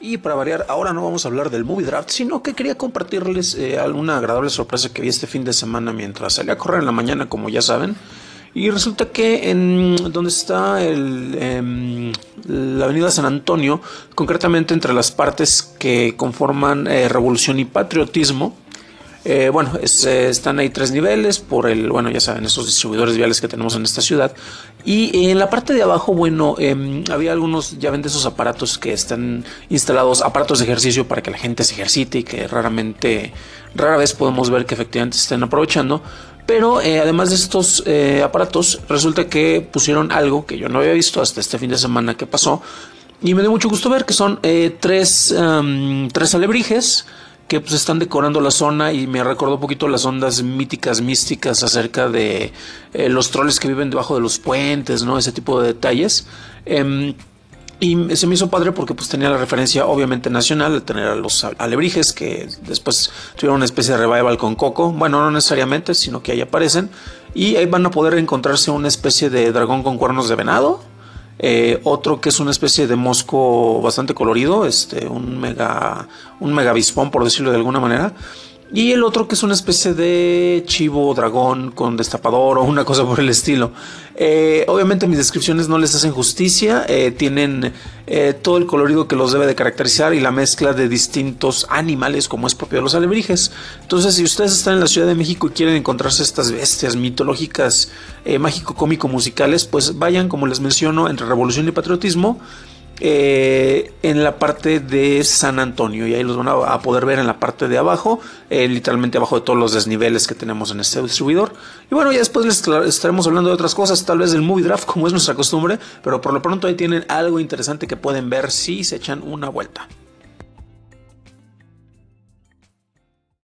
Y para variar, ahora no vamos a hablar del movie draft, sino que quería compartirles eh, alguna agradable sorpresa que vi este fin de semana mientras salí a correr en la mañana, como ya saben. Y resulta que en donde está el, em, la avenida San Antonio, concretamente entre las partes que conforman eh, Revolución y Patriotismo, eh, bueno, eh, están ahí tres niveles por el, bueno, ya saben, esos distribuidores viales que tenemos en esta ciudad. Y en la parte de abajo, bueno, em, había algunos, ya ven de esos aparatos que están instalados, aparatos de ejercicio para que la gente se ejercite y que raramente, rara vez podemos ver que efectivamente se estén aprovechando. Pero eh, además de estos aparatos, resulta que pusieron algo que yo no había visto hasta este fin de semana que pasó. Y me dio mucho gusto ver que son tres, em, tres alebrijes que pues están decorando la zona y me recordó un poquito las ondas míticas, místicas acerca de eh, los troles que viven debajo de los puentes, ¿no? Ese tipo de detalles. Em, y se me hizo padre porque pues tenía la referencia obviamente nacional de tener a los alebrijes que después tuvieron una especie de revival con Coco. Bueno, no necesariamente, sino que ahí aparecen. Y ahí van a poder encontrarse una especie de dragón con cuernos de venado eh, otro que es una especie de mosco bastante colorido, este, un mega, un por decirlo de alguna manera. Y el otro que es una especie de chivo dragón con destapador o una cosa por el estilo. Eh, obviamente mis descripciones no les hacen justicia, eh, tienen eh, todo el colorido que los debe de caracterizar y la mezcla de distintos animales como es propio de los alebrijes. Entonces si ustedes están en la Ciudad de México y quieren encontrarse estas bestias mitológicas, mágico, cómico, musicales, pues vayan como les menciono entre Revolución y Patriotismo eh, en la parte de San Antonio y ahí los van a, poder ver en la parte de abajo, eh, literalmente abajo de todos los desniveles que tenemos en este distribuidor. Y bueno, ya después les estaremos hablando de otras cosas, tal vez del movie draft como es nuestra costumbre, pero por lo pronto ahí tienen algo interesante que pueden ver si se echan una vuelta.